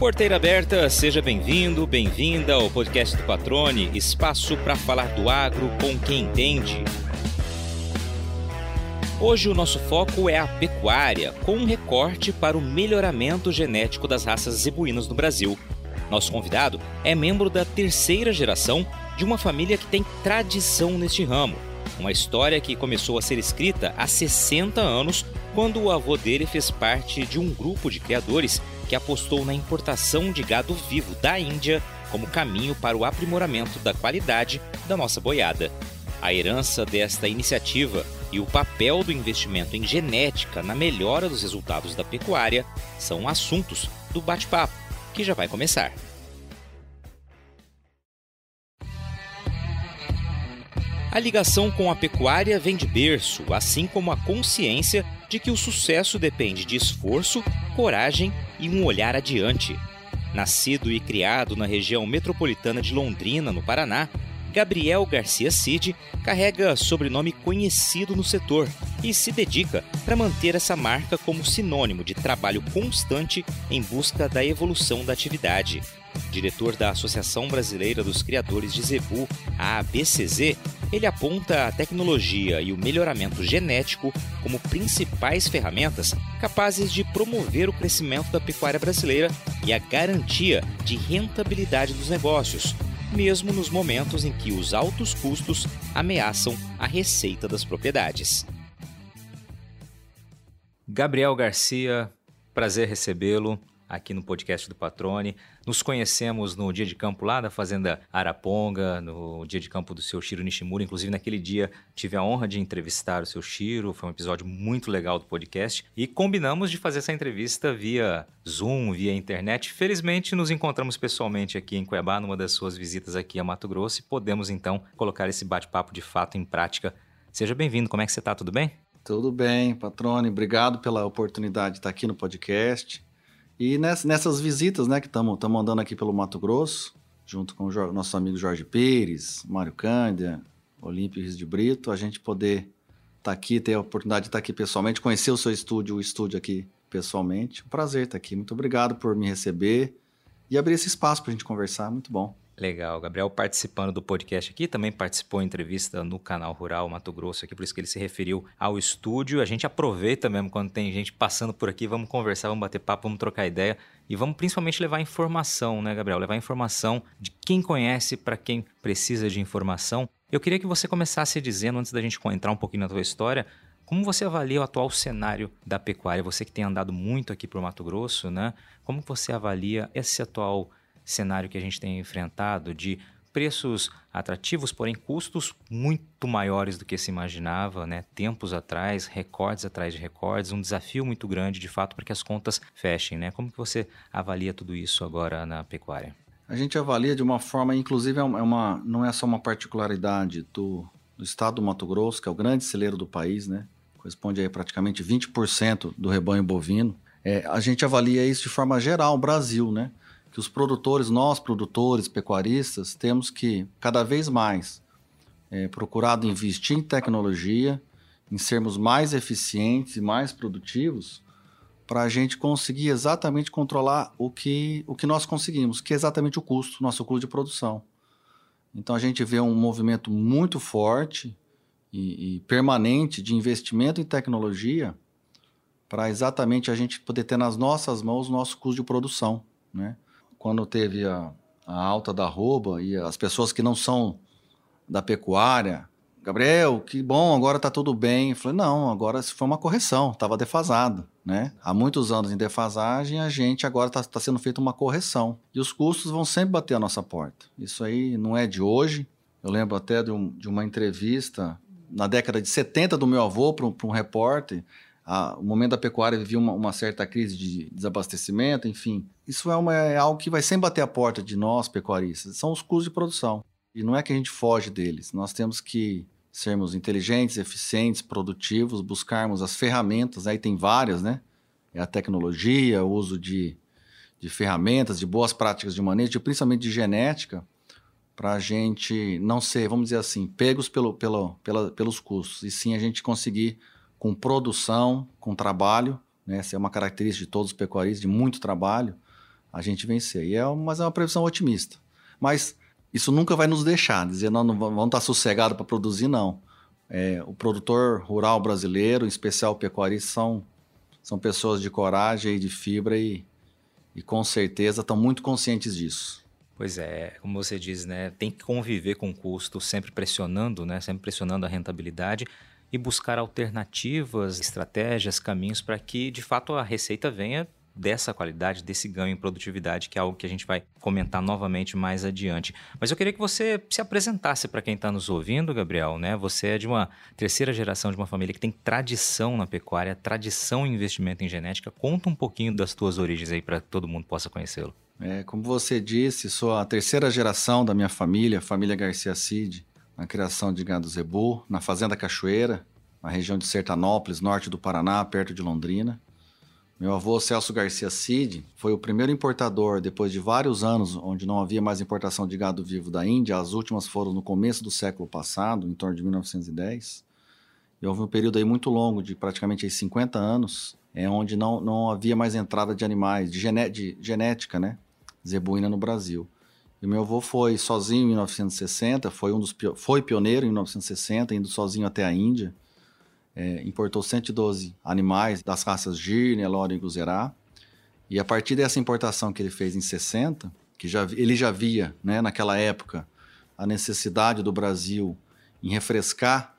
Porteira aberta, seja bem-vindo, bem-vinda ao podcast do Patrone, espaço para falar do agro com quem entende. Hoje o nosso foco é a pecuária, com um recorte para o melhoramento genético das raças zebuínas no Brasil. Nosso convidado é membro da terceira geração de uma família que tem tradição neste ramo. Uma história que começou a ser escrita há 60 anos, quando o avô dele fez parte de um grupo de criadores que apostou na importação de gado vivo da Índia como caminho para o aprimoramento da qualidade da nossa boiada. A herança desta iniciativa e o papel do investimento em genética na melhora dos resultados da pecuária são assuntos do bate-papo, que já vai começar. A ligação com a pecuária vem de berço, assim como a consciência de que o sucesso depende de esforço, coragem e um olhar adiante. Nascido e criado na região metropolitana de Londrina, no Paraná, Gabriel Garcia Cid carrega sobrenome conhecido no setor e se dedica para manter essa marca como sinônimo de trabalho constante em busca da evolução da atividade. Diretor da Associação Brasileira dos Criadores de Zebu, a ABCZ, ele aponta a tecnologia e o melhoramento genético como principais ferramentas capazes de promover o crescimento da pecuária brasileira e a garantia de rentabilidade dos negócios, mesmo nos momentos em que os altos custos ameaçam a receita das propriedades. Gabriel Garcia, prazer recebê-lo aqui no podcast do Patrone. Nos conhecemos no dia de campo lá da Fazenda Araponga, no dia de campo do seu Shiro Nishimura. Inclusive, naquele dia tive a honra de entrevistar o seu Shiro. Foi um episódio muito legal do podcast. E combinamos de fazer essa entrevista via Zoom, via internet. Felizmente, nos encontramos pessoalmente aqui em Cuiabá, numa das suas visitas aqui a Mato Grosso, e podemos então colocar esse bate-papo de fato em prática. Seja bem-vindo. Como é que você está? Tudo bem? Tudo bem, Patrone. Obrigado pela oportunidade de estar aqui no podcast. E nessas visitas, né, que estamos andando aqui pelo Mato Grosso, junto com o nosso amigo Jorge Pires, Mário Cândia, Olímpio Rios de Brito, a gente poder estar tá aqui, ter a oportunidade de estar tá aqui pessoalmente, conhecer o seu estúdio, o estúdio aqui pessoalmente. Um prazer estar aqui. Muito obrigado por me receber e abrir esse espaço para a gente conversar. Muito bom. Legal. Gabriel participando do podcast aqui, também participou em entrevista no canal Rural Mato Grosso aqui, por isso que ele se referiu ao estúdio. A gente aproveita mesmo quando tem gente passando por aqui, vamos conversar, vamos bater papo, vamos trocar ideia e vamos principalmente levar informação, né, Gabriel? Levar informação de quem conhece para quem precisa de informação. Eu queria que você começasse dizendo, antes da gente entrar um pouquinho na tua história, como você avalia o atual cenário da pecuária? Você que tem andado muito aqui para o Mato Grosso, né? Como você avalia esse atual cenário que a gente tem enfrentado de preços atrativos, porém custos muito maiores do que se imaginava, né? Tempos atrás, recordes atrás de recordes, um desafio muito grande, de fato, para que as contas fechem, né? Como que você avalia tudo isso agora na pecuária? A gente avalia de uma forma, inclusive, é uma, é não é só uma particularidade do, do estado do Mato Grosso, que é o grande celeiro do país, né? Corresponde a praticamente 20% do rebanho bovino. É, a gente avalia isso de forma geral, Brasil, né? Que os produtores, nós produtores, pecuaristas, temos que cada vez mais é, procurado investir em tecnologia, em sermos mais eficientes e mais produtivos, para a gente conseguir exatamente controlar o que, o que nós conseguimos, que é exatamente o custo, nosso custo de produção. Então a gente vê um movimento muito forte e, e permanente de investimento em tecnologia para exatamente a gente poder ter nas nossas mãos o nosso custo de produção, né? Quando teve a, a alta da rouba e as pessoas que não são da pecuária, Gabriel, que bom, agora está tudo bem. Eu falei, não, agora foi uma correção, estava defasado. Né? Há muitos anos em defasagem, a gente agora está tá sendo feita uma correção. E os custos vão sempre bater a nossa porta. Isso aí não é de hoje. Eu lembro até de, um, de uma entrevista na década de 70 do meu avô para um, um repórter a, o momento da pecuária vivia uma, uma, certa crise de desabastecimento, enfim. Isso é, uma, é algo que vai sempre bater a porta de nós, pecuaristas. São os custos de produção. E não é que a gente foge deles. Nós temos que sermos inteligentes, eficientes, produtivos, buscarmos as ferramentas, aí tem várias, né? É a tecnologia, o uso de, de ferramentas, de boas práticas de manejo, principalmente de genética, para a gente não ser, vamos dizer assim, pegos pelo, pelo, pela, pelos custos, e sim a gente conseguir com produção, com trabalho, né? essa é uma característica de todos os pecuaristas, de muito trabalho, a gente vencer. E é, mas é uma previsão otimista. Mas isso nunca vai nos deixar dizer, não, não vamos estar sossegados para produzir, não. É, o produtor rural brasileiro, em especial o pecuarista, são, são pessoas de coragem e de fibra e, e com certeza estão muito conscientes disso. Pois é, como você diz, né, tem que conviver com o custo, sempre pressionando, né, sempre pressionando a rentabilidade e buscar alternativas, estratégias, caminhos para que de fato a receita venha dessa qualidade, desse ganho em produtividade, que é algo que a gente vai comentar novamente mais adiante. Mas eu queria que você se apresentasse para quem está nos ouvindo, Gabriel. Né? Você é de uma terceira geração de uma família que tem tradição na pecuária, tradição em investimento em genética. Conta um pouquinho das tuas origens aí para todo mundo possa conhecê-lo. É, como você disse, sou a terceira geração da minha família, família Garcia Cid, na criação de gado zebu, na Fazenda Cachoeira, na região de Sertanópolis, norte do Paraná, perto de Londrina. Meu avô Celso Garcia Cid foi o primeiro importador, depois de vários anos onde não havia mais importação de gado vivo da Índia. As últimas foram no começo do século passado, em torno de 1910. E houve um período aí muito longo, de praticamente 50 anos, é, onde não, não havia mais entrada de animais, de, gené de genética, né? Zebuína no Brasil. E meu avô foi sozinho em 1960, foi, um dos, foi pioneiro em 1960, indo sozinho até a Índia é, importou 112 animais das raças Gir, Nelore e Guzerá. E a partir dessa importação que ele fez em 60, que já, ele já via, né, naquela época, a necessidade do Brasil em refrescar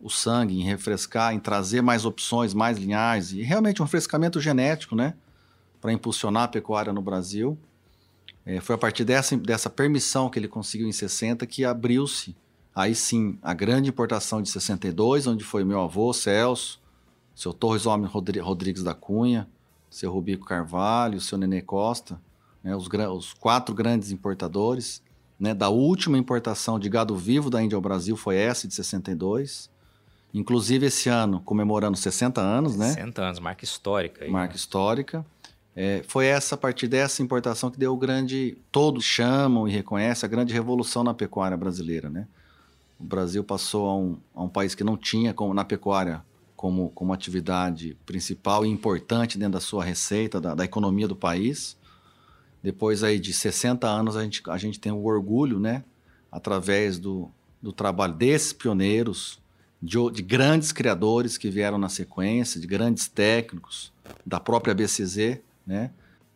o sangue, em refrescar, em trazer mais opções, mais linhagens, e realmente um refrescamento genético, né, para impulsionar a pecuária no Brasil. É, foi a partir dessa, dessa permissão que ele conseguiu em 60 que abriu-se Aí sim, a grande importação de 62, onde foi meu avô, Celso, seu Torres Homem Rodrigues da Cunha, seu Rubico Carvalho, seu Nenê Costa, né, os, os, quatro grandes importadores. Né, da última importação de gado vivo da Índia ao Brasil foi essa de 62. Inclusive esse ano, comemorando 60 anos, 60 né? 60 anos, marca histórica. Aí, marca né? histórica. É, foi essa, a partir dessa importação que deu o grande, todos chamam e reconhecem a grande revolução na pecuária brasileira, né? O Brasil passou a um, a um país que não tinha como, na pecuária como, como atividade principal e importante dentro da sua receita, da, da economia do país. Depois aí de 60 anos, a gente, a gente tem o orgulho, né? Através do, do trabalho desses pioneiros, de, de, grandes criadores que vieram na sequência, de grandes técnicos, da própria BCZ, né?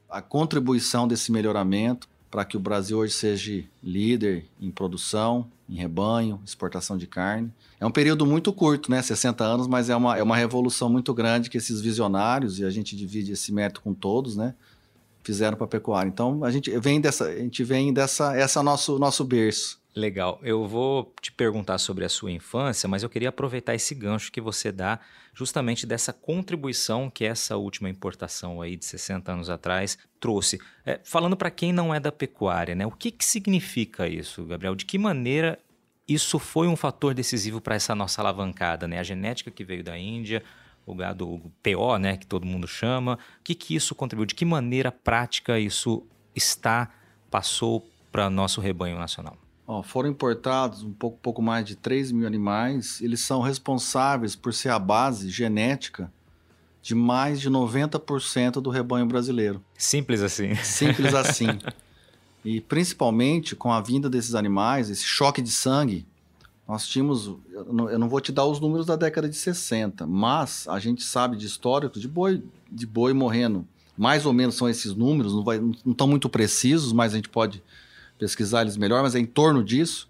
A contribuição desse melhoramento para que o Brasil hoje seja líder em produção, em rebanho, exportação de carne. É um período muito curto, né? 60 anos, mas é uma, é uma revolução muito grande que esses visionários, e a gente divide esse mérito com todos, né? Fizeram para a pecuária. Então, a gente vem dessa, a gente vem dessa, essa é nosso, nosso berço. Legal. Eu vou te perguntar sobre a sua infância, mas eu queria aproveitar esse gancho que você dá justamente dessa contribuição que essa última importação aí de 60 anos atrás trouxe. É, falando para quem não é da pecuária, né? O que, que significa isso, Gabriel? De que maneira isso foi um fator decisivo para essa nossa alavancada, né? A genética que veio da Índia, o gado o PO, né, que todo mundo chama. O que, que isso contribuiu? De que maneira prática isso está, passou para nosso rebanho nacional? Ó, foram importados um pouco, pouco mais de 3 mil animais. Eles são responsáveis por ser a base genética de mais de 90% do rebanho brasileiro. Simples assim. Simples assim. e principalmente com a vinda desses animais, esse choque de sangue, nós tínhamos. Eu não vou te dar os números da década de 60, mas a gente sabe de históricos de boi, de boi morrendo. Mais ou menos são esses números, não, vai, não estão muito precisos, mas a gente pode pesquisar eles melhor, mas é em torno disso.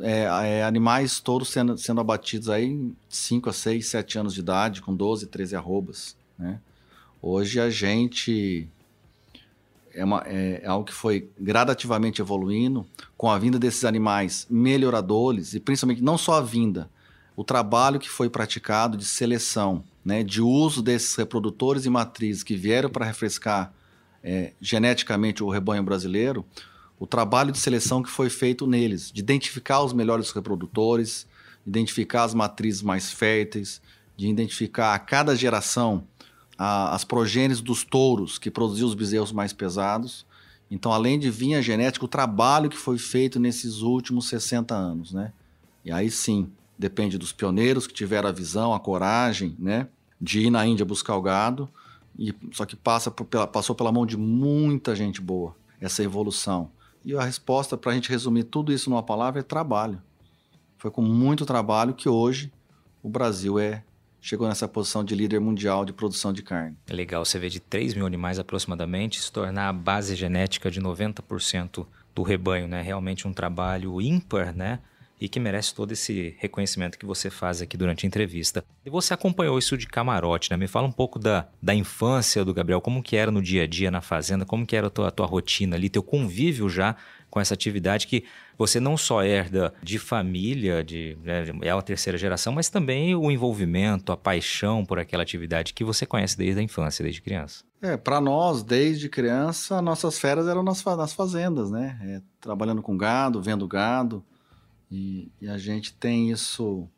É, é, animais todos sendo, sendo abatidos aí em 5 a 6, 7 anos de idade, com 12, 13 arrobas. Né? Hoje a gente é, uma, é, é, algo que foi gradativamente evoluindo com a vinda desses animais melhoradores e principalmente não só a vinda, o trabalho que foi praticado de seleção, né, de uso desses reprodutores e matrizes que vieram para refrescar é, geneticamente o rebanho brasileiro, o trabalho de seleção que foi feito neles, de identificar os melhores reprodutores, identificar as matrizes mais férteis, de identificar a cada geração a, as progênies dos touros que produziam os bezerros mais pesados. Então, além de vinha genética, o trabalho que foi feito nesses últimos 60 anos, né? E aí sim, depende dos pioneiros que tiveram a visão, a coragem, né? De ir na Índia buscar o gado, E, só que passa por, pela, passou pela mão de muita gente boa, essa evolução. E a resposta, para a gente resumir tudo isso numa palavra, é trabalho. Foi com muito trabalho que hoje o Brasil é chegou nessa posição de líder mundial de produção de carne. É legal você ver de 3 mil animais aproximadamente se tornar a base genética de 90% do rebanho, né? Realmente um trabalho ímpar, né? E que merece todo esse reconhecimento que você faz aqui durante a entrevista. E você acompanhou isso de camarote, né? Me fala um pouco da, da infância do Gabriel, como que era no dia a dia na fazenda, como que era a tua, a tua rotina ali, teu convívio já com essa atividade que você não só herda de família, de né, é a terceira geração, mas também o envolvimento, a paixão por aquela atividade que você conhece desde a infância, desde criança. É, para nós, desde criança, nossas férias eram nas, nas fazendas, né? É, trabalhando com gado, vendo gado. E, e, a gente tem isso.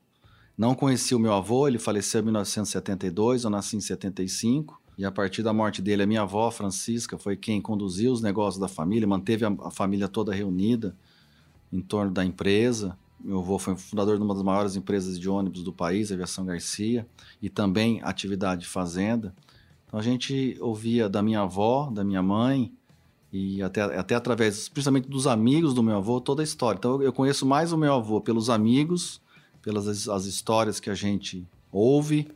Não conheci o meu avô, ele faleceu em 1972, eu nasci em 75. E a partir da morte dele, a minha avó, Francisca, foi quem conduziu os negócios da família, manteve a, a família toda reunida em torno da empresa. Meu avô foi fundador de uma das maiores empresas de ônibus do país, a Aviação Garcia, e também atividade de fazenda. Então a gente ouvia da minha avó, da minha mãe, e até, até através, principalmente dos amigos do meu avô, toda a história. Então eu conheço mais o meu avô pelos amigos, pelas as histórias que a gente ouve,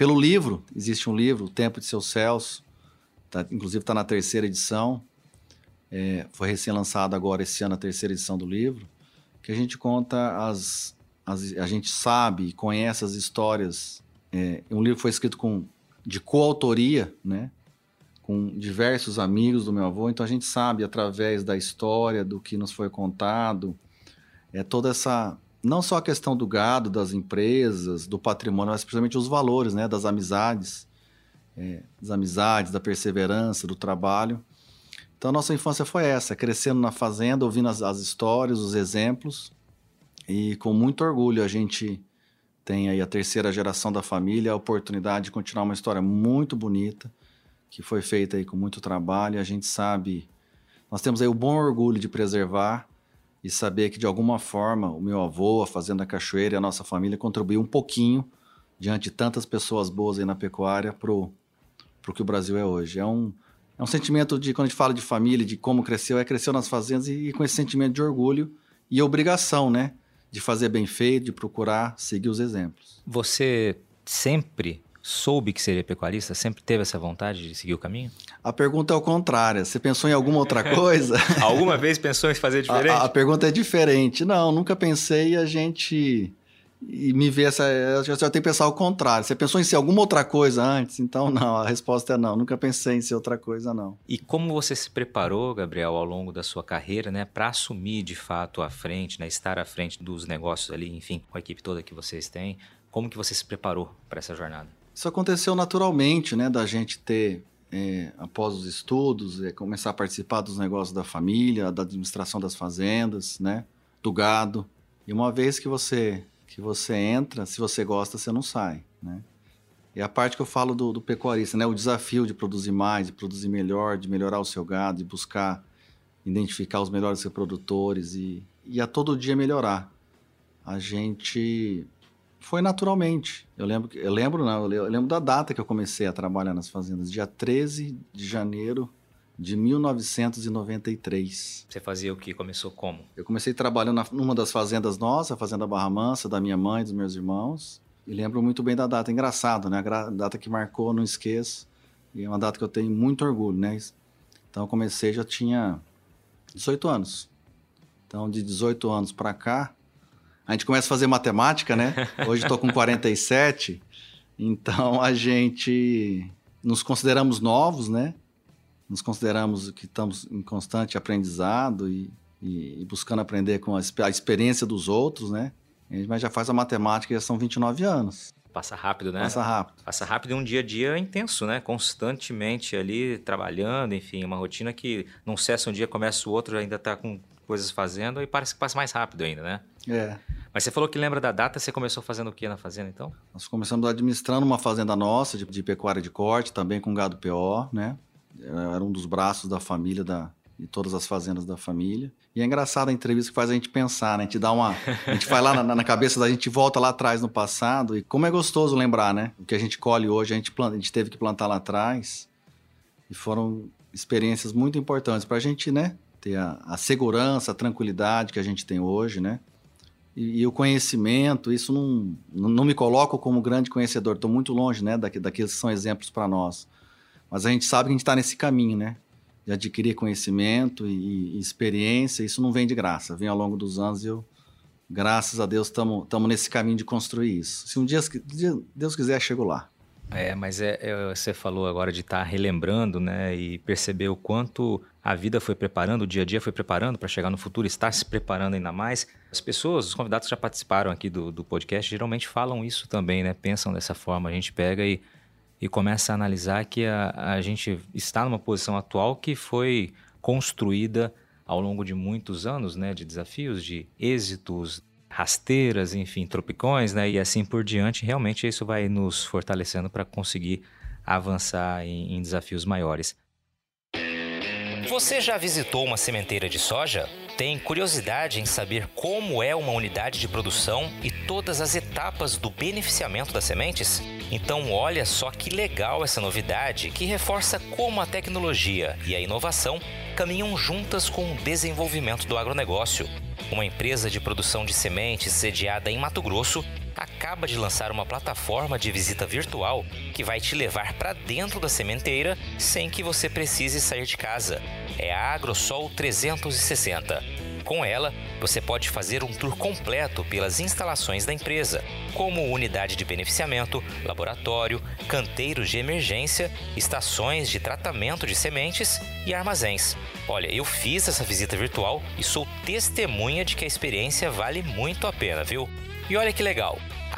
pelo livro, existe um livro, O Tempo de Seus Céus, tá, inclusive está na terceira edição, é, foi recém-lançado agora esse ano a terceira edição do livro, que a gente conta as, as a gente sabe e conhece as histórias. É, um livro foi escrito com de coautoria, né? Com diversos amigos do meu avô, então a gente sabe através da história, do que nos foi contado, é toda essa não só a questão do gado, das empresas, do patrimônio, mas principalmente os valores, né, das amizades, é, das amizades, da perseverança, do trabalho. Então, a nossa infância foi essa, crescendo na fazenda, ouvindo as, as histórias, os exemplos, e com muito orgulho a gente tem aí a terceira geração da família, a oportunidade de continuar uma história muito bonita, que foi feita aí com muito trabalho, a gente sabe, nós temos aí o bom orgulho de preservar e saber que de alguma forma o meu avô, a Fazenda Cachoeira e a nossa família contribuiu um pouquinho diante de tantas pessoas boas aí na pecuária para o que o Brasil é hoje. É um, é um sentimento de, quando a gente fala de família, de como cresceu, é cresceu nas fazendas e, e com esse sentimento de orgulho e obrigação, né? De fazer bem feito, de procurar seguir os exemplos. Você sempre soube que seria pecuarista? Sempre teve essa vontade de seguir o caminho? A pergunta é o contrário. Você pensou em alguma outra coisa? Alguma vez pensou em fazer diferente? A, a, pergunta é diferente. Não, nunca pensei e a gente. E me vê essa. Eu já tenho que pensar o contrário. Você pensou em ser alguma outra coisa antes? Então, não. A resposta é não. Nunca pensei em ser outra coisa, não. E como você se preparou, Gabriel, ao longo da sua carreira, né, para assumir de fato a frente, né, estar à frente dos negócios ali, enfim, com a equipe toda que vocês têm? Como que você se preparou para essa jornada? Isso aconteceu naturalmente, né, da gente ter, é, após os estudos, é, começar a participar dos negócios da família, da administração das fazendas, né, do gado. E uma vez que você que você entra, se você gosta, você não sai, né? E a parte que eu falo do, do pecuarista, né, o desafio de produzir mais, de produzir melhor, de melhorar o seu gado, de buscar identificar os melhores reprodutores e, e a todo dia melhorar. A gente foi naturalmente. Eu lembro, eu lembro não, eu lembro da data que eu comecei a trabalhar nas fazendas, dia 13 de janeiro de 1993. Você fazia o que? Começou como? Eu comecei trabalhando numa das fazendas nossas, a Fazenda Barra Mansa, da minha mãe, dos meus irmãos. E lembro muito bem da data, engraçado, né? A data que marcou, não esqueço. E é uma data que eu tenho muito orgulho, né? Então eu comecei, já tinha 18 anos. Então de 18 anos para cá, a gente começa a fazer matemática, né? Hoje estou com 47, então a gente nos consideramos novos, né? Nos consideramos que estamos em constante aprendizado e, e, e buscando aprender com a, a, experiência dos outros, né? Mas já faz a matemática já são 29 anos. Passa rápido, né? Passa rápido. Passa rápido e um dia a dia intenso, né? Constantemente ali trabalhando, enfim, uma rotina que não cessa um dia, começa o outro, ainda está com coisas fazendo e parece que passa mais rápido ainda, né? É. Mas você falou que lembra da data, você começou fazendo o que na fazenda então? Nós começamos administrando uma fazenda nossa de, de pecuária de corte, também com gado PO, né? Era um dos braços da família da, de todas as fazendas da família. E é engraçado a entrevista que faz a gente pensar, né? A gente dá uma. A gente vai lá na, na cabeça da gente, volta lá atrás no passado. E como é gostoso lembrar, né? O que a gente colhe hoje, a gente, planta, a gente teve que plantar lá atrás. E foram experiências muito importantes para a gente, né? Ter a, a, segurança, a tranquilidade que a gente tem hoje, né? E, e o conhecimento, isso não, não me coloco como grande conhecedor, estou muito longe, né? daqueles que são exemplos para nós. Mas a gente sabe que a gente está nesse caminho, né? de adquirir conhecimento e, e, experiência, isso não vem de graça, vem ao longo dos anos e eu, graças a Deus, estamos nesse caminho de construir isso. Se um dia Deus quiser, chego lá. É, mas é, é, você falou agora de estar tá relembrando, né, e perceber o quanto a vida foi preparando, o dia a dia foi preparando para chegar no futuro, estar se preparando ainda mais. As pessoas, os convidados que já participaram aqui do, do podcast, geralmente falam isso também, né, pensam dessa forma. A gente pega e e começa a analisar que a, a gente está numa posição atual que foi construída ao longo de muitos anos, né, de desafios, de êxitos, rasteiras, enfim, tropicões, né, e assim por diante. Realmente isso vai nos fortalecendo para conseguir avançar em, em desafios maiores. Você já visitou uma sementeira de soja? Tem curiosidade em saber como é uma unidade de produção e todas as etapas do beneficiamento das sementes? Então, olha só que legal essa novidade que reforça como a tecnologia e a inovação caminham juntas com o desenvolvimento do agronegócio. Uma empresa de produção de sementes sediada em Mato Grosso acaba de lançar uma plataforma de visita virtual que vai te levar para dentro da sementeira sem que você precise sair de casa. É a AgroSol 360 com ela, você pode fazer um tour completo pelas instalações da empresa, como unidade de beneficiamento, laboratório, canteiros de emergência, estações de tratamento de sementes e armazéns. Olha, eu fiz essa visita virtual e sou testemunha de que a experiência vale muito a pena, viu? E olha que legal!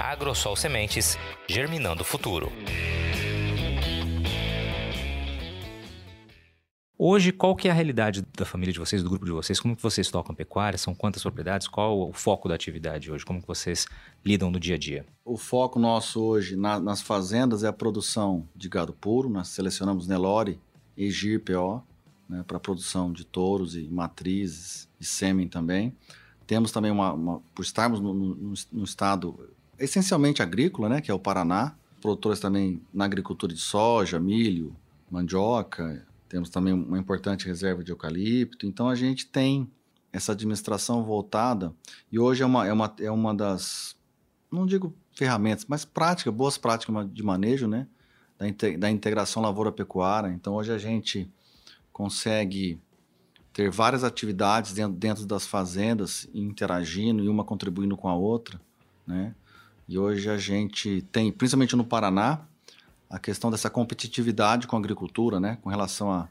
Agrosol Sementes, germinando o futuro. Hoje, qual que é a realidade da família de vocês, do grupo de vocês? Como que vocês tocam pecuária? São quantas propriedades? Qual o foco da atividade hoje? Como que vocês lidam no dia a dia? O foco nosso hoje na, nas fazendas é a produção de gado puro. Nós selecionamos Nelore e GIRPO né, para produção de touros e matrizes e sêmen também. Temos também uma, uma por estarmos no, no, no estado essencialmente agrícola, né, que é o Paraná. Produtores também na agricultura de soja, milho, mandioca. Temos também uma importante reserva de eucalipto. Então a gente tem essa administração voltada e hoje é uma, é uma, é uma das, não digo ferramentas, mas práticas, boas práticas de manejo, né? Da, da integração lavoura-pecuária. Então hoje a gente consegue ter várias atividades dentro, dentro das fazendas, interagindo e uma contribuindo com a outra, né? E hoje a gente tem, principalmente no Paraná, a questão dessa competitividade com a agricultura, né? Com relação à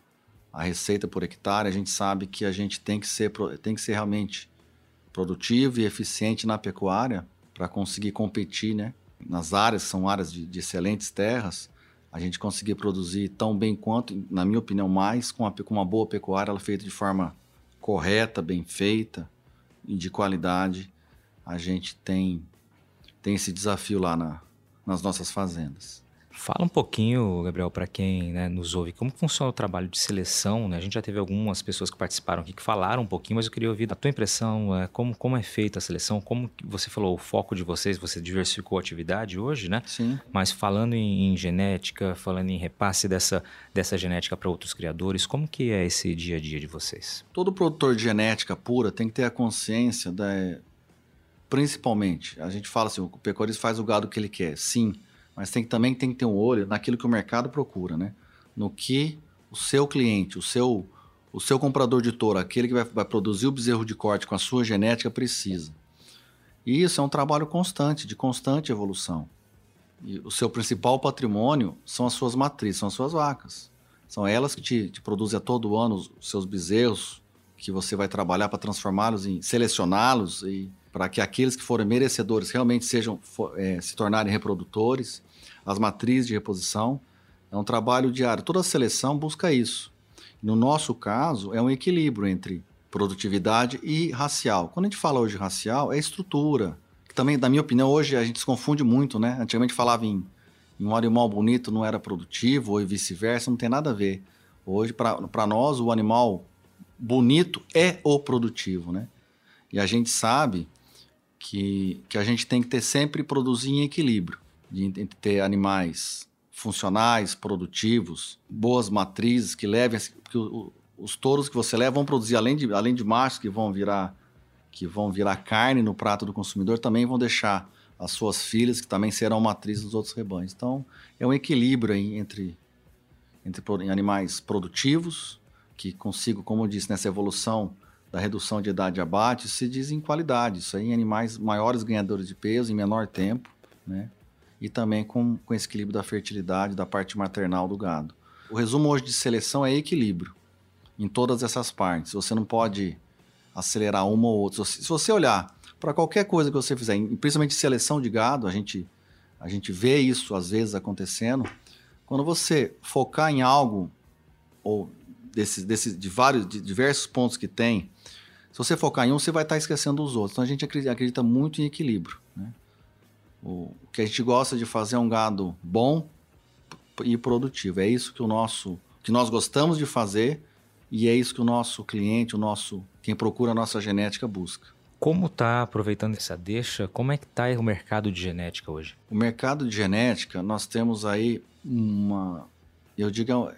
a, a, receita por hectare, a gente sabe que a gente tem que ser, tem que ser realmente produtivo e eficiente na pecuária para conseguir competir, né? Nas áreas, são áreas de, de, excelentes terras, a gente conseguir produzir tão bem quanto, na minha opinião, mais com, a, com uma boa pecuária, ela feita de forma correta, bem feita e de qualidade, a gente tem tem esse desafio lá na, nas nossas fazendas. Fala um pouquinho, Gabriel, para quem né, nos ouve, como funciona o trabalho de seleção. Né? A gente já teve algumas pessoas que participaram aqui que falaram um pouquinho, mas eu queria ouvir a tua impressão, é, como, como é feita a seleção, como você falou, o foco de vocês, você diversificou a atividade hoje, né? Sim. Mas falando em, em genética, falando em repasse dessa, dessa genética para outros criadores, como que é esse dia a dia de vocês? Todo produtor de genética pura tem que ter a consciência da, principalmente, a gente fala assim, o pecuarista faz o gado que ele quer, sim, mas tem, também tem que ter um olho naquilo que o mercado procura, né? No que o seu cliente, o seu, o seu comprador de touro, aquele que vai, vai produzir o bezerro de corte com a sua genética, precisa. E isso é um trabalho constante, de constante evolução. E o seu principal patrimônio são as suas matrizes, são as suas vacas. São elas que te, te produzem a todo ano os seus bezerros, que você vai trabalhar para transformá-los em selecioná-los e para que aqueles que forem merecedores realmente sejam é, se tornarem reprodutores, as matrizes de reposição. É um trabalho diário. Toda seleção busca isso. No nosso caso, é um equilíbrio entre produtividade e racial. Quando a gente fala hoje racial, é estrutura. Que também, na minha opinião, hoje a gente se confunde muito, né? Antigamente falava em, em um animal bonito não era produtivo, ou vice-versa, não tem nada a ver. Hoje, para nós, o animal bonito é o produtivo, né? E a gente sabe que, que a gente tem que ter sempre produzir em equilíbrio, de, de ter animais funcionais, produtivos, boas matrizes que levem que o, os touros que você leva vão produzir além de além de machos que vão virar que vão virar carne no prato do consumidor, também vão deixar as suas filhas que também serão matrizes dos outros rebanhos. Então, é um equilíbrio aí entre entre animais produtivos que consigam, como eu disse, nessa evolução da redução de idade de abate, se diz em qualidade. Isso aí em animais maiores ganhadores de peso em menor tempo, né? E também com, com esse equilíbrio da fertilidade, da parte maternal do gado. O resumo hoje de seleção é equilíbrio em todas essas partes. Você não pode acelerar uma ou outra. Se você olhar para qualquer coisa que você fizer, principalmente seleção de gado, a gente, a gente vê isso às vezes acontecendo. Quando você focar em algo, ou desse, desse, de vários, de diversos pontos que tem, se você focar em um, você vai estar esquecendo os outros. Então a gente acredita, muito em equilíbrio. Né? O, o, que a gente gosta de fazer é um gado bom e produtivo. É isso que o nosso, que nós gostamos de fazer e é isso que o nosso cliente, o nosso quem procura a nossa genética busca. Como está aproveitando essa deixa? Como é que está o mercado de genética hoje? O mercado de genética, nós temos aí uma, eu digo,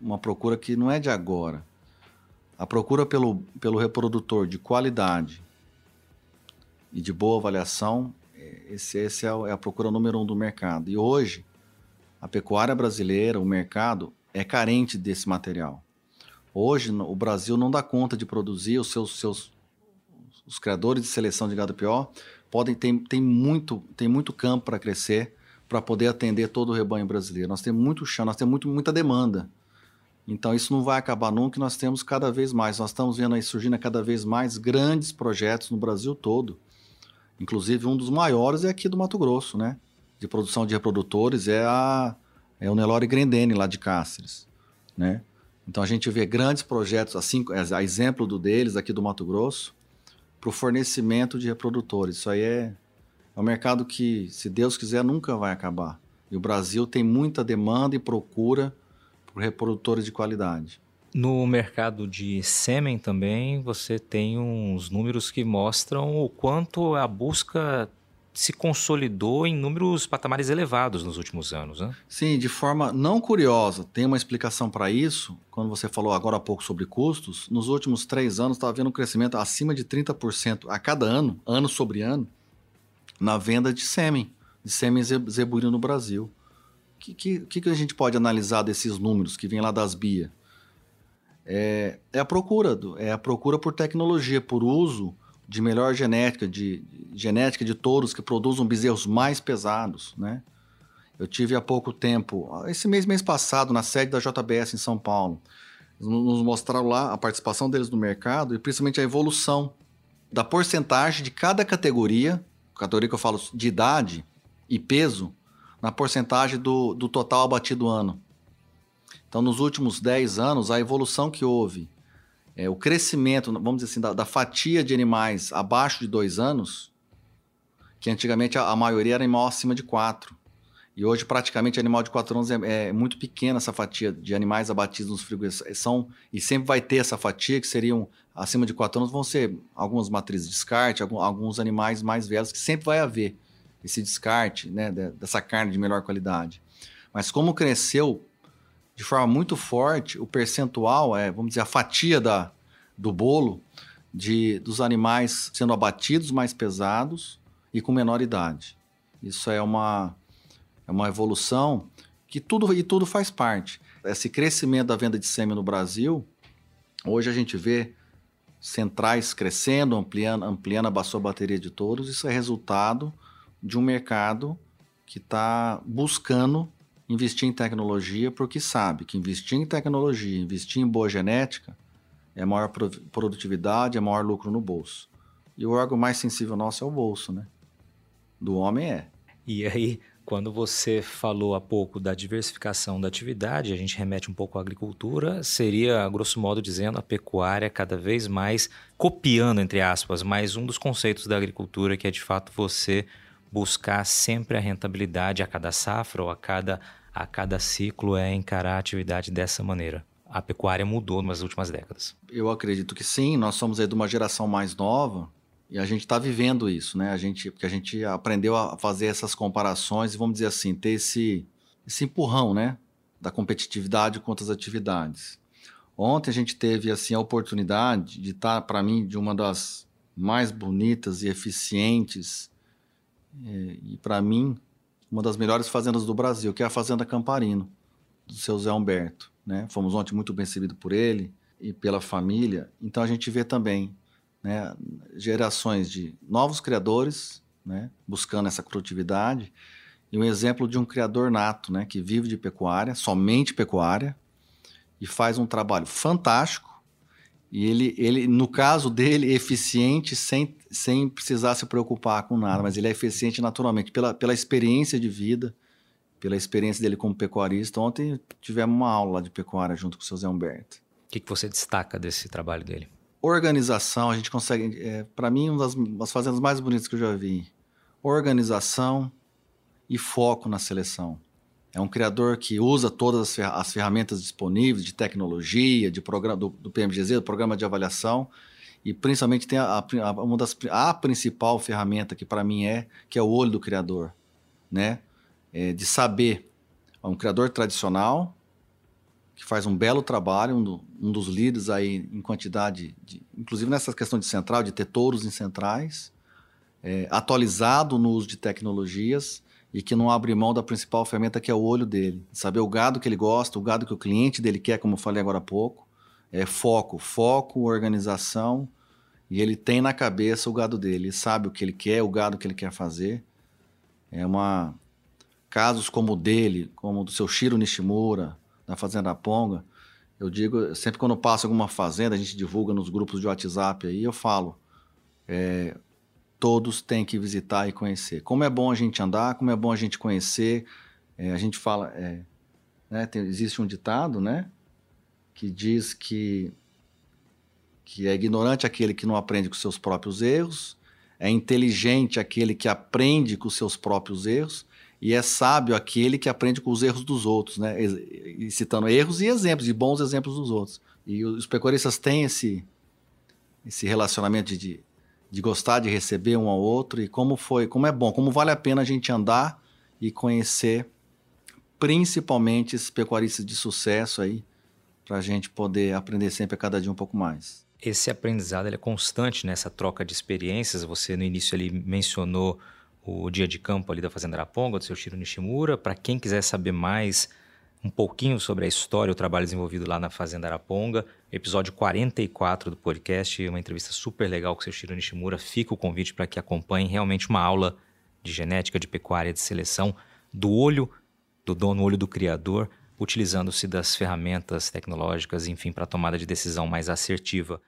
uma procura que não é de agora. A procura pelo, pelo reprodutor de qualidade e de boa avaliação, esse, esse é, é a procura número um do mercado. E hoje, a pecuária brasileira, o mercado, é carente desse material. Hoje, o Brasil não dá conta de produzir os seus, seus os criadores de seleção de gado pior podem tem, tem muito tem muito campo para crescer para poder atender todo o rebanho brasileiro. Nós temos muito chão, nós temos muito, muita demanda. Então isso não vai acabar nunca, nós temos cada vez mais. Nós estamos vendo aí surgindo cada vez mais grandes projetos no Brasil todo. Inclusive um dos maiores é aqui do Mato Grosso, né? De produção de reprodutores é a é o Nelore Grendene lá de Cáceres, né? Então a gente vê grandes projetos, assim, a exemplo do deles aqui do Mato Grosso, para o fornecimento de reprodutores. Isso aí é, é um mercado que, se Deus quiser, nunca vai acabar. E o Brasil tem muita demanda e procura por reprodutores de qualidade. No mercado de sêmen também, você tem uns números que mostram o quanto a busca se consolidou em números patamares elevados nos últimos anos, né? Sim, de forma não curiosa. Tem uma explicação para isso. Quando você falou agora há pouco sobre custos, nos últimos três anos estava havendo um crescimento acima de 30% a cada ano, ano sobre ano, na venda de sêmen, de sêmen zeburino no Brasil. Que, que, que a gente pode analisar desses números que vêm lá das BIA? É, é a procura, é a procura por tecnologia, por uso de melhor genética, de, genética de touros que produzam bezerros mais pesados, né? Eu tive há pouco tempo, esse mês, mês passado, na sede da JBS em São Paulo, nos mostraram lá a participação deles no mercado e principalmente a evolução da porcentagem de cada categoria, categoria que eu falo de idade e peso, na porcentagem do, do total abatido ano. Então, nos últimos 10 anos, a evolução que houve é, o crescimento, vamos dizer assim, da, da, fatia de animais abaixo de dois anos, que antigamente a, a maioria era animal acima de quatro. E hoje, praticamente, animal de quatro anos é, é, muito pequena essa fatia de animais abatidos nos frigoríficos. São, e sempre vai ter essa fatia, que seriam acima de quatro anos, vão ser algumas matrizes de descarte, alguns animais mais velhos, que sempre vai haver esse descarte né, dessa carne de melhor qualidade. Mas como cresceu de forma muito forte o percentual, é, vamos dizer, a fatia da, do bolo de, dos animais sendo abatidos mais pesados e com menor idade. Isso é uma, é uma evolução que tudo e tudo faz parte. Esse crescimento da venda de sêmen no Brasil, hoje a gente vê centrais crescendo, ampliando, ampliando a sua bateria de touros. Isso é resultado de um mercado que está buscando investir em tecnologia porque sabe que investir em tecnologia, investir em boa genética é maior produtividade, é maior lucro no bolso. E o órgão mais sensível nosso é o bolso, né? Do homem é. E aí, quando você falou há pouco da diversificação da atividade, a gente remete um pouco à agricultura, seria, grosso modo dizendo, a pecuária cada vez mais copiando, entre aspas, mais um dos conceitos da agricultura, que é de fato você buscar sempre a rentabilidade a cada safra ou a cada, a cada ciclo, é encarar a atividade dessa maneira. A pecuária mudou nas últimas décadas. Eu acredito que sim, nós somos aí de uma geração mais nova, e a gente está vivendo isso, né? A gente, porque a gente aprendeu a fazer essas comparações e vamos dizer assim, ter esse, esse empurrão, né? Da competitividade com outras atividades. Ontem a gente teve assim a oportunidade de estar, tá, para mim, de uma das mais bonitas e eficientes é, e, para mim uma das melhores fazendas do Brasil, que é a Fazenda Camparino, do seu Zé Humberto. Né? Fomos ontem muito bem recebidos por ele e pela família. Então a gente vê também né, gerações de novos criadores, né, buscando essa produtividade, e um exemplo de um criador nato, né, que vive de pecuária, somente pecuária, e faz um trabalho fantástico. E ele, ele no caso dele, eficiente sem, sem precisar se preocupar com nada, mas ele é eficiente naturalmente, pela, pela experiência de vida, pela experiência dele como pecuarista. Ontem tivemos uma aula de pecuária junto com o seu Zé Humberto. O que, que você destaca desse trabalho dele? organização, a gente consegue, é, para mim, uma das, das fazendas mais bonitas que eu já vi. Organização e foco na seleção. É um criador que usa todas as ferramentas disponíveis de tecnologia, de programa, do, do PMGZ, do programa de avaliação, e principalmente tem a, a, uma das, a principal ferramenta que para mim é, que é o olho do criador, né? É, de saber, um criador tradicional, que faz um belo trabalho, um, do, um dos líderes aí em quantidade, de, inclusive nessa questão de central, de ter touros em centrais, é, atualizado no uso de tecnologias e que não abre mão da principal ferramenta que é o olho dele, saber o gado que ele gosta, o gado que o cliente dele quer, como eu falei agora há pouco, é foco, foco, organização, e ele tem na cabeça o gado dele, ele sabe o que ele quer, o gado que ele quer fazer. É uma casos como o dele, como o do seu Shiro Nishimura, na Fazenda Ponga, eu digo, sempre quando eu passo alguma fazenda, a gente divulga nos grupos de WhatsApp aí, eu falo, é, todos têm que visitar e conhecer. Como é bom a gente andar, como é bom a gente conhecer, é, a gente fala, é, né, tem, existe um ditado, né, que diz que, que é ignorante aquele que não aprende com seus próprios erros, é inteligente aquele que aprende com seus próprios erros, e é sábio aquele que aprende com os erros dos outros, né? E citando erros e exemplos, e bons exemplos dos outros. E os pecuaristas têm esse, esse relacionamento de, de gostar de receber um ao outro e como foi, como é bom, como vale a pena a gente andar e conhecer principalmente esses pecuaristas de sucesso aí, para a gente poder aprender sempre a cada dia um pouco mais. Esse aprendizado é constante nessa troca de experiências. Você no início ali mencionou o dia de campo ali da Fazenda Araponga, do seu Shiro Nishimura. Para quem quiser saber mais um pouquinho sobre a história, o trabalho desenvolvido lá na Fazenda Araponga, episódio 44 do podcast, uma entrevista super legal com o seu Shiro Nishimura. Fica o convite para que acompanhem realmente uma aula de genética, de pecuária, de seleção, do olho do dono, olho do criador, utilizando-se das ferramentas tecnológicas, enfim, para tomada de decisão mais assertiva.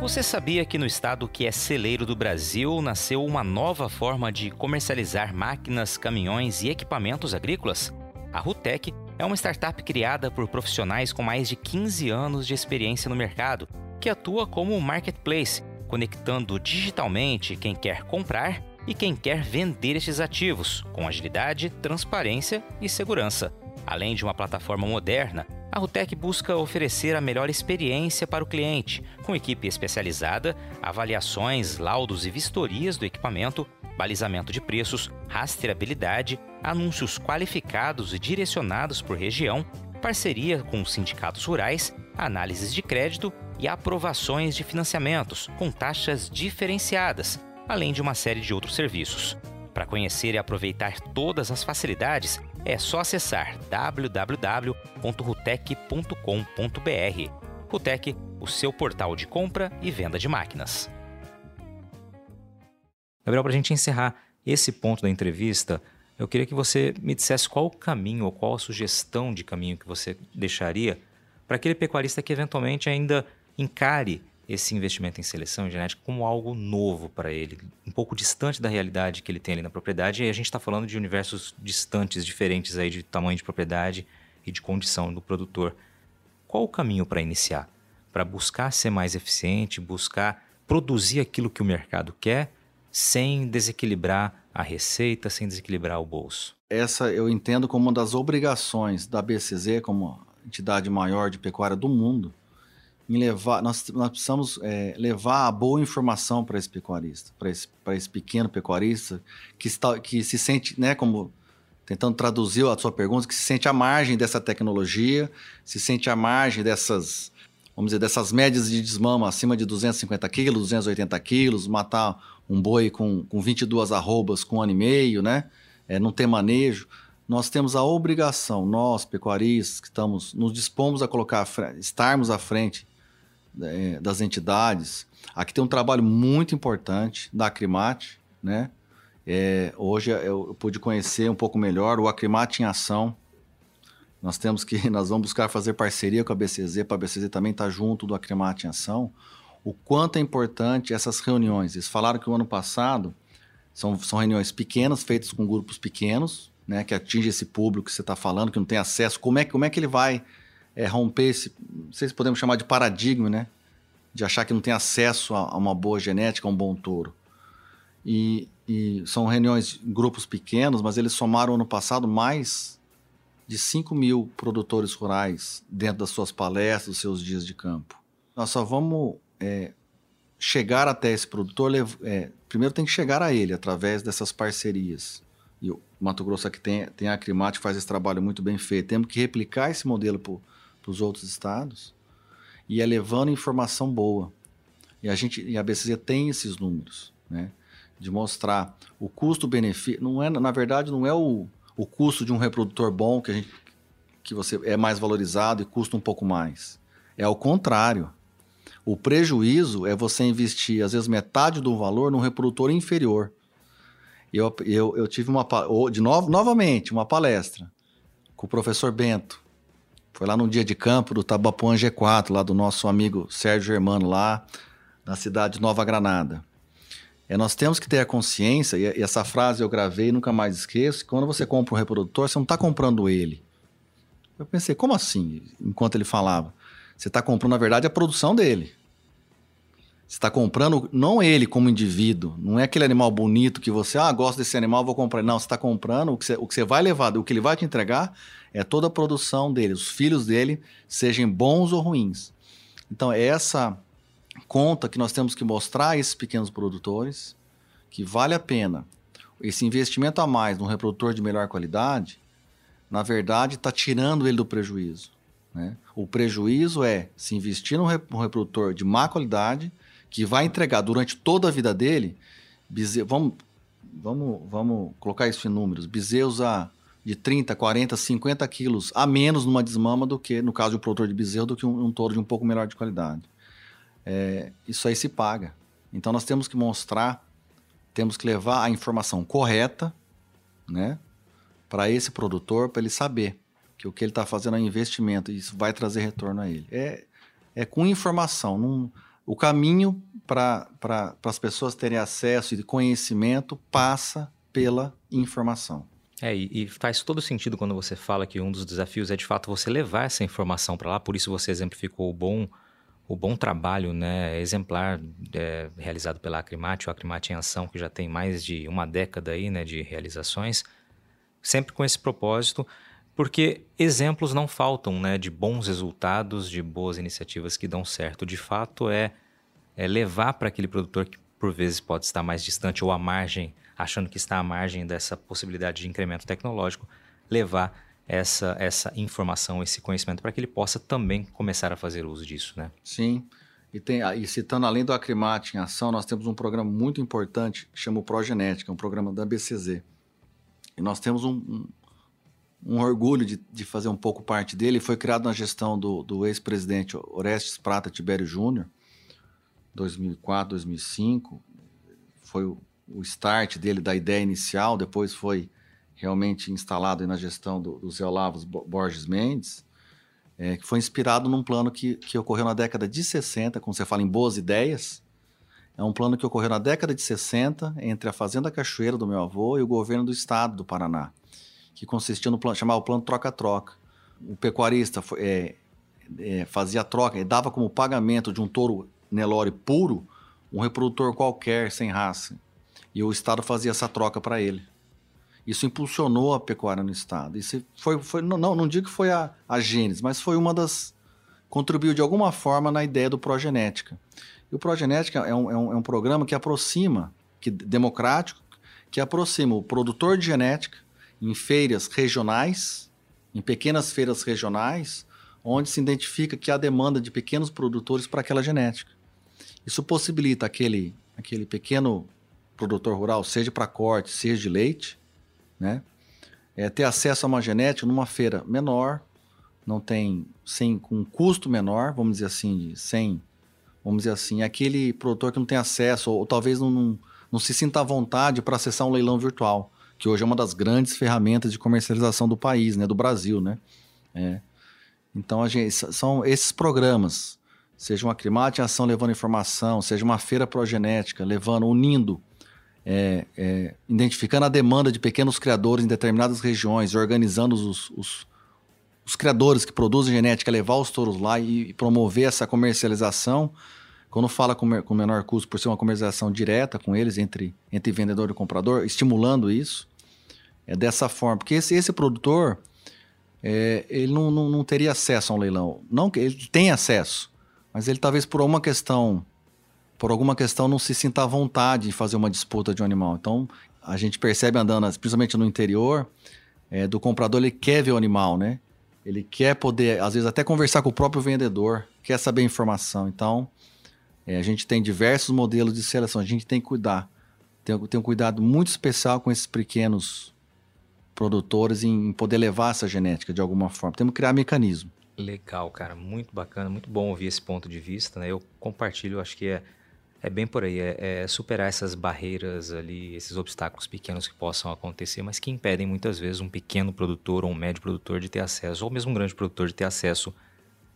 Você sabia que no estado que é celeiro do Brasil nasceu uma nova forma de comercializar máquinas, caminhões e equipamentos agrícolas? A Rutec é uma startup criada por profissionais com mais de 15 anos de experiência no mercado, que atua como marketplace, conectando digitalmente quem quer comprar e quem quer vender estes ativos, com agilidade, transparência e segurança. Além de uma plataforma moderna, a Rutec busca oferecer a melhor experiência para o cliente, com equipe especializada, avaliações, laudos e vistorias do equipamento, balizamento de preços, rastreabilidade, anúncios qualificados e direcionados por região, parceria com sindicatos rurais, análises de crédito e aprovações de financiamentos com taxas diferenciadas, além de uma série de outros serviços. Para conhecer e aproveitar todas as facilidades, é só acessar www.rutec.com.br. Rutec, o seu portal de compra e venda de máquinas. Gabriel, para a gente encerrar esse ponto da entrevista, eu queria que você me dissesse qual o caminho ou qual a sugestão de caminho que você deixaria para aquele pecuarista que eventualmente ainda encare esse investimento em seleção genética como algo novo para ele, um pouco distante da realidade que ele tem ali na propriedade. E a gente está falando de universos distantes, diferentes aí de tamanho de propriedade e de condição do produtor. Qual o caminho para iniciar? Para buscar ser mais eficiente, buscar produzir aquilo que o mercado quer, sem desequilibrar a receita, sem desequilibrar o bolso? Essa eu entendo como uma das obrigações da BCZ, como entidade maior de pecuária do mundo, em levar, nós, nós precisamos é, levar a boa informação para esse pecuarista, para esse, esse pequeno pecuarista que, está, que se sente, né, como tentando traduzir a sua pergunta, que se sente à margem dessa tecnologia, se sente à margem dessas, vamos dizer, dessas médias de desmama acima de 250 quilos, 280 quilos, matar um boi com, com 22 arrobas com um ano e meio, né? É, não ter manejo. Nós temos a obrigação, nós, pecuaristas, que estamos, nos dispomos a colocar, estarmos à frente é, das entidades. Aqui tem um trabalho muito importante da Acrimate, né? É, hoje eu pude conhecer um pouco melhor o Acrimate em ação. Nós temos que, nós vamos buscar fazer parceria com a BCZ, para a BCZ também estar tá junto do Acrimate em ação. O quanto é importante essas reuniões. Eles falaram que o ano passado são, são reuniões pequenas, feitas com grupos pequenos, né, que atinge esse público que você está falando, que não tem acesso. Como é, como é que ele vai é, romper esse, não sei se podemos chamar de paradigma, né? De achar que não tem acesso a, a uma boa genética, a um bom touro. E, e são reuniões grupos pequenos, mas eles somaram ano passado mais de 5 mil produtores rurais dentro das suas palestras, dos seus dias de campo. Nós só vamos é, chegar até esse produtor, é, primeiro tem que chegar a ele através dessas parcerias. E o Mato Grosso aqui tem, tem a Acrimate faz esse trabalho muito bem feito. Temos que replicar esse modelo para os outros estados e é levando informação boa. E a gente e a BCZ tem esses números, né? De mostrar o custo-benefício, não é na verdade não é o, o custo de um reprodutor bom que a gente que você é mais valorizado e custa um pouco mais. É ao contrário. O prejuízo é você investir às vezes metade do valor num reprodutor inferior. Eu, eu, eu tive uma de novo novamente uma palestra com o professor Bento foi lá no dia de campo do Tabapuã G4, lá do nosso amigo Sérgio Germano, lá na cidade de Nova Granada. É, nós temos que ter a consciência, e essa frase eu gravei e nunca mais esqueço, que quando você compra um reprodutor, você não está comprando ele. Eu pensei, como assim? Enquanto ele falava. Você está comprando, na verdade, a produção dele. Você está comprando não ele como indivíduo, não é aquele animal bonito que você, ah, gosto desse animal, vou comprar. Não, você está comprando o que você, o que você vai levar, o que ele vai te entregar é toda a produção dele, os filhos dele, sejam bons ou ruins. Então, é essa conta que nós temos que mostrar a esses pequenos produtores que vale a pena esse investimento a mais num reprodutor de melhor qualidade, na verdade, está tirando ele do prejuízo. Né? O prejuízo é se investir num reprodutor de má qualidade, que vai entregar durante toda a vida dele, vamos, vamos, vamos colocar isso em números, bezerros a de 30, 40, 50 quilos a menos numa desmama do que, no caso de um produtor de bezerro, do que um, um touro de um pouco melhor de qualidade. É, isso aí se paga. Então nós temos que mostrar, temos que levar a informação correta, né, para esse produtor, para ele saber que o que ele está fazendo é um investimento e isso vai trazer retorno a ele. É, é com informação. Não, o caminho para pra, as pessoas terem acesso e conhecimento passa pela informação. É, e, faz todo sentido quando você fala que um dos desafios é de fato você levar essa informação para lá, por isso você exemplificou o bom, o bom trabalho né, exemplar é, realizado pela Acrimate, o Acrimate em Ação, que já tem mais de uma década aí, né, de realizações, sempre com esse propósito, porque exemplos não faltam né, de bons resultados, de boas iniciativas que dão certo. De fato, é, é levar para aquele produtor que por vezes pode estar mais distante ou à margem achando que está à margem dessa possibilidade de incremento tecnológico, levar essa, essa informação, esse conhecimento para que ele possa também começar a fazer uso disso, né? Sim. E, tem, e citando além do Acrimate em ação, nós temos um programa muito importante que chama o Progenética, um programa da BCZ. E nós temos um, um, um orgulho de, de, fazer um pouco parte dele. Foi criado na gestão do, do ex-presidente Orestes Prata Tibério Júnior, 2004, 2005. Foi o start dele, da ideia inicial, depois foi realmente instalado na gestão do, do Zé Olavos Borges Mendes. é, que foi inspirado num plano que, que ocorreu na década de 60, como você fala em boas ideias. É um plano que ocorreu na década de 60 entre a Fazenda Cachoeira do meu avô e o governo do estado do Paraná, que consistia no plano, chamava o plano troca-troca. O pecuarista foi, é, é, fazia troca, e dava como pagamento de um touro Nelore puro um reprodutor qualquer, sem raça. E o Estado fazia essa troca para ele. Isso impulsionou a pecuária no Estado. Isso foi, foi não, não digo que foi a, a Gênesis, mas foi uma das. contribuiu de alguma forma na ideia do Progenética. E o Progenética é um, é um, é um programa que aproxima, que democrático, que aproxima o produtor de genética em feiras regionais, em pequenas feiras regionais, onde se identifica que há demanda de pequenos produtores para aquela genética. Isso possibilita aquele, aquele pequeno produtor rural, seja para corte, seja de leite, né? É, ter acesso a uma genética numa feira menor, não tem, sem, com um custo menor, vamos dizer assim, sem, vamos dizer assim, aquele produtor que não tem acesso, ou, ou talvez não, não, não, se sinta à vontade para acessar um leilão virtual, que hoje é uma das grandes ferramentas de comercialização do país, né, do Brasil, né? É. Então, gente, são esses programas, seja uma climate ação levando informação, seja uma feira progenética, levando, unindo, é, é, identificando a demanda de pequenos criadores em determinadas regiões, organizando os, os, os criadores que produzem genética, levar os touros lá e, e promover essa comercialização. Quando fala com, com menor custo, por ser uma comercialização direta com eles, entre, entre vendedor e comprador, estimulando isso. É dessa forma. Porque esse, esse produtor, é, ele não, não, não, teria acesso a um leilão. Não que ele tem acesso, mas ele talvez por questão, por alguma questão não se sinta à vontade de fazer uma disputa de um animal. Então a gente percebe andando, principalmente no interior, é, do comprador ele quer ver o animal, né? Ele quer poder, às vezes até conversar com o próprio vendedor, quer saber informação. Então é, a gente tem diversos modelos de seleção, a gente tem que cuidar, tem, tem um cuidado muito especial com esses pequenos produtores em poder levar essa genética de alguma forma. Temos que criar mecanismo. Legal, cara, muito bacana, muito bom ouvir esse ponto de vista, né? Eu compartilho, acho que é, é bem por aí, é, é superar essas barreiras ali, esses obstáculos pequenos que possam acontecer, mas que impedem muitas vezes um pequeno produtor ou um médio produtor de ter acesso, ou mesmo um grande produtor de ter acesso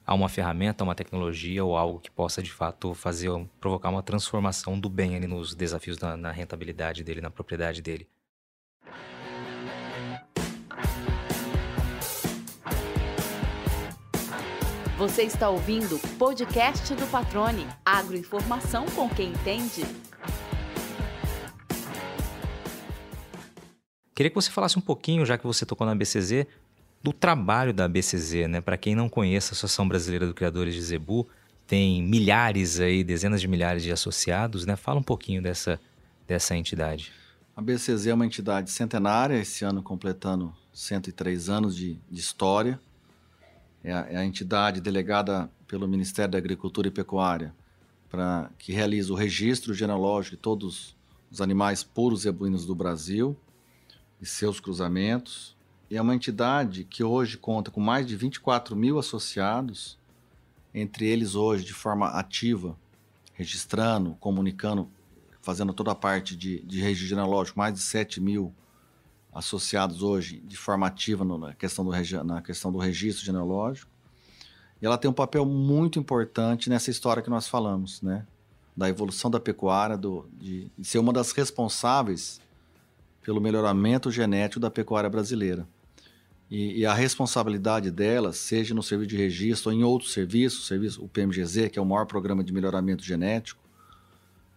a uma ferramenta, a uma tecnologia ou algo que possa de fato fazer, provocar uma transformação do bem ali nos desafios na, na rentabilidade dele, na propriedade dele. Você está ouvindo o podcast do Patrone. Agroinformação com quem entende. Queria que você falasse um pouquinho, já que você tocou na BCZ, do trabalho da BCZ, né? Para quem não conhece a Associação Brasileira de Criadores de Zebu, tem milhares aí, dezenas de milhares de associados, né? Fala um pouquinho dessa, dessa entidade. A BCZ é uma entidade centenária, esse ano completando 103 anos de, de história é a, é a entidade delegada pelo Ministério da Agricultura e Pecuária para que realiza o registro genealógico de todos os animais puros e ebuínos do Brasil e seus cruzamentos. E é uma entidade que hoje conta com mais de 24 mil associados, entre eles hoje de forma ativa, registrando, comunicando, fazendo toda a parte de, de registro genealógico, mais de 7 mil associados hoje de forma ativa na questão do, na questão do registro genealógico. E ela tem um papel muito importante nessa história que nós falamos, né? Da evolução da pecuária, do, de, de ser uma das responsáveis pelo melhoramento genético da pecuária brasileira. E, e, a responsabilidade dela, seja no serviço de registro ou em outros serviços, serviço, o PMGZ, que é o maior programa de melhoramento genético,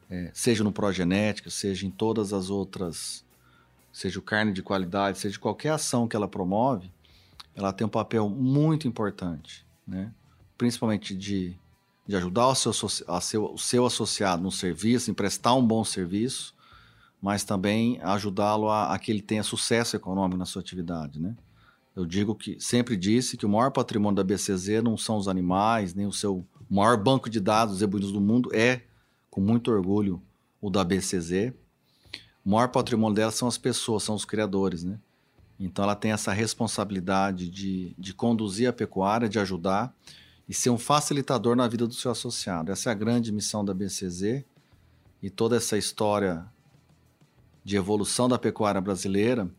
é, seja no Progenética, seja em todas as outras seja carne de qualidade, seja qualquer ação que ela promove, ela tem um papel muito importante, né? principalmente de, de ajudar o seu, a seu, o seu associado no serviço, em prestar um bom serviço, mas também ajudá-lo a, a, que ele tenha sucesso econômico na sua atividade. Né? Eu digo que sempre disse que o maior patrimônio da BCZ não são os animais, nem o seu maior banco de dados zebuínos do mundo, é, com muito orgulho, o da BCZ, o maior patrimônio dela são as pessoas, são os criadores, né? Então ela tem essa responsabilidade de, de conduzir a pecuária, de ajudar e ser um facilitador na vida do seu associado. Essa é a grande missão da BCZ e toda essa história de evolução da pecuária brasileira,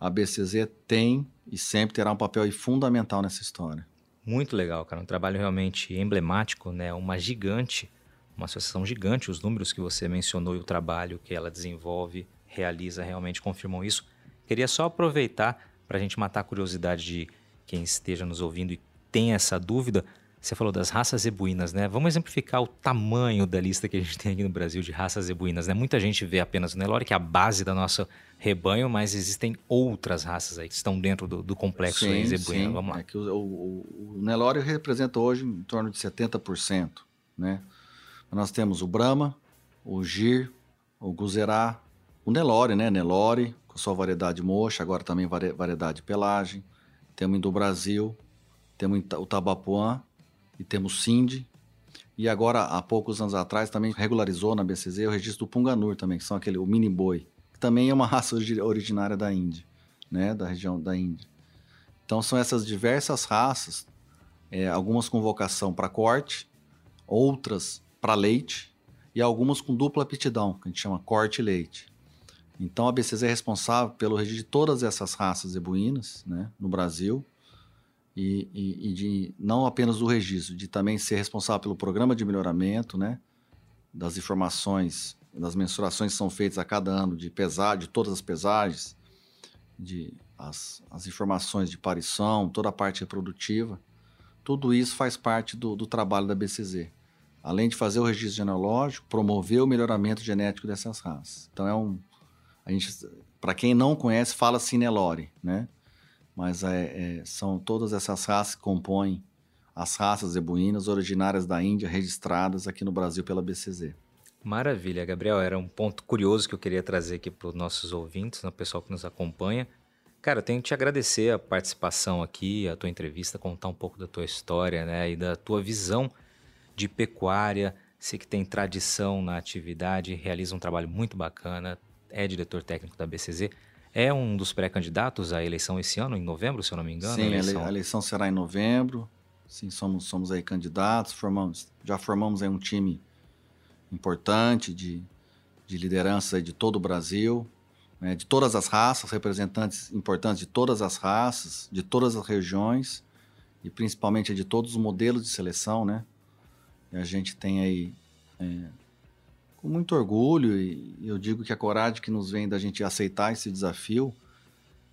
a BCZ tem e sempre terá um papel fundamental nessa história. Muito legal, cara. Um trabalho realmente emblemático, né? Uma gigante, uma associação gigante. Os números que você mencionou e o trabalho que ela desenvolve, realiza, realmente confirmam isso. Queria só aproveitar para a gente matar a curiosidade de quem esteja nos ouvindo e tem essa dúvida. Você falou das raças zebuínas, né? Vamos exemplificar o tamanho da lista que a gente tem aqui no Brasil de raças zebuínas, né? Muita gente vê apenas o Nelore, que é a base da nossa rebanho, mas existem outras raças aí que estão dentro do, do complexo sim, zebuíno. Sim. Vamos lá. É que o, o, o Nelore representa hoje em torno de 70%, né? Nós temos o Brahma, o Gir, o Guzerá, o Nelore, né? Nelore, com sua variedade mocha, agora também variedade pelagem. Temos do Brasil, temos o Tabapuã e temos Cindy. E agora, há poucos anos atrás, também regularizou na BCZ o registro do Punganur também, que são aquele, o mini boi, que também é uma raça originária da Índia, né, da região da Índia. Então são essas diversas raças, é, algumas com vocação para corte, outras para leite e algumas com dupla aptidão, que a gente chama corte leite. Então a BCZ é responsável pelo registro de todas essas raças zebuínas né, no Brasil e, e, e, de não apenas do registro, de também ser responsável pelo programa de melhoramento, né, das informações, das mensurações que são feitas a cada ano de pesar, de todas as pesagens, de as, as informações de parição, toda a parte reprodutiva, tudo isso faz parte do, do trabalho da BCZ. Além de fazer o registro genealógico, promover o melhoramento genético dessas raças. Então é um, a gente, para quem não conhece, fala Cinelore, né? mas é, é, são todas essas raças que compõem as raças zebuínas originárias da Índia registradas aqui no Brasil pela BCZ. Maravilha, Gabriel. Era um ponto curioso que eu queria trazer aqui para os nossos ouvintes, o né, pessoal que nos acompanha. Cara, eu tenho que te agradecer a participação aqui, a tua entrevista, contar um pouco da tua história, né, e da tua visão de pecuária. Sei que tem tradição na atividade, realiza um trabalho muito bacana, é diretor técnico da BCZ é um dos pré-candidatos à eleição esse ano, em novembro, se eu não me engano? Sim, a eleição, a eleição será em novembro. Sim, somos, somos aí candidatos, formamos, já formamos aí um time importante de, de liderança de todo o Brasil, né, de todas as raças, representantes importantes de todas as raças, de todas as regiões e principalmente de todos os modelos de seleção, né? A gente tem aí é, com muito orgulho e eu digo que a coragem que nos vem da gente aceitar esse desafio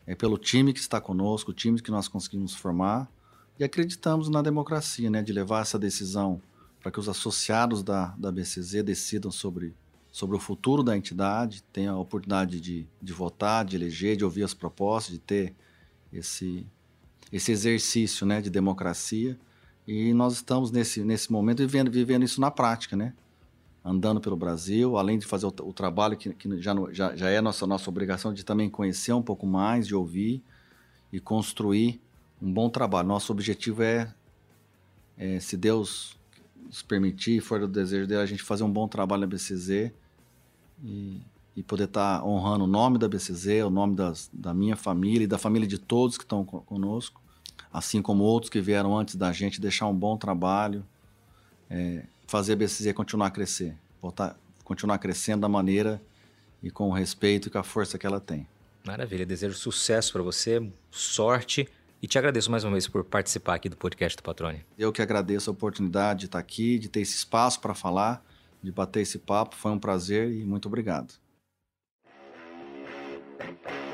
é pelo time que está conosco, o time que nós conseguimos formar e acreditamos na democracia, né, de levar essa decisão para que os associados da, da BCZ decidam sobre, sobre o futuro da entidade, tenham a oportunidade de, de votar, de eleger, de ouvir as propostas, de ter esse, esse exercício né, de democracia. E nós estamos nesse, nesse momento vivendo, vivendo isso na prática, né? andando pelo Brasil, além de fazer o, o trabalho que, que já, já, já, é nossa, nossa obrigação de também conhecer um pouco mais, de ouvir e construir um bom trabalho. Nosso objetivo é, é se Deus nos permitir, for do desejo dele, a gente fazer um bom trabalho na BCZ e, e poder estar tá honrando o nome da BCZ, o nome das, da minha família e da família de todos que estão conosco, assim como outros que vieram antes da gente, deixar um bom trabalho, é, fazer a BCZ continuar a crescer, voltar, continuar crescendo da maneira e com o respeito e com a força que ela tem. Maravilha, desejo sucesso para você, sorte e te agradeço mais uma vez por participar aqui do podcast do Patrone. Eu que agradeço a oportunidade de estar aqui, de ter esse espaço para falar, de bater esse papo, foi um prazer e muito obrigado.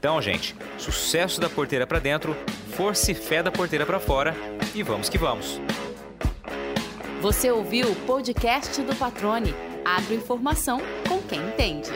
Então, gente, sucesso da porteira para dentro, força e fé da porteira para fora e vamos que vamos. Você ouviu o podcast do Patrone. Agroinformação com quem entende.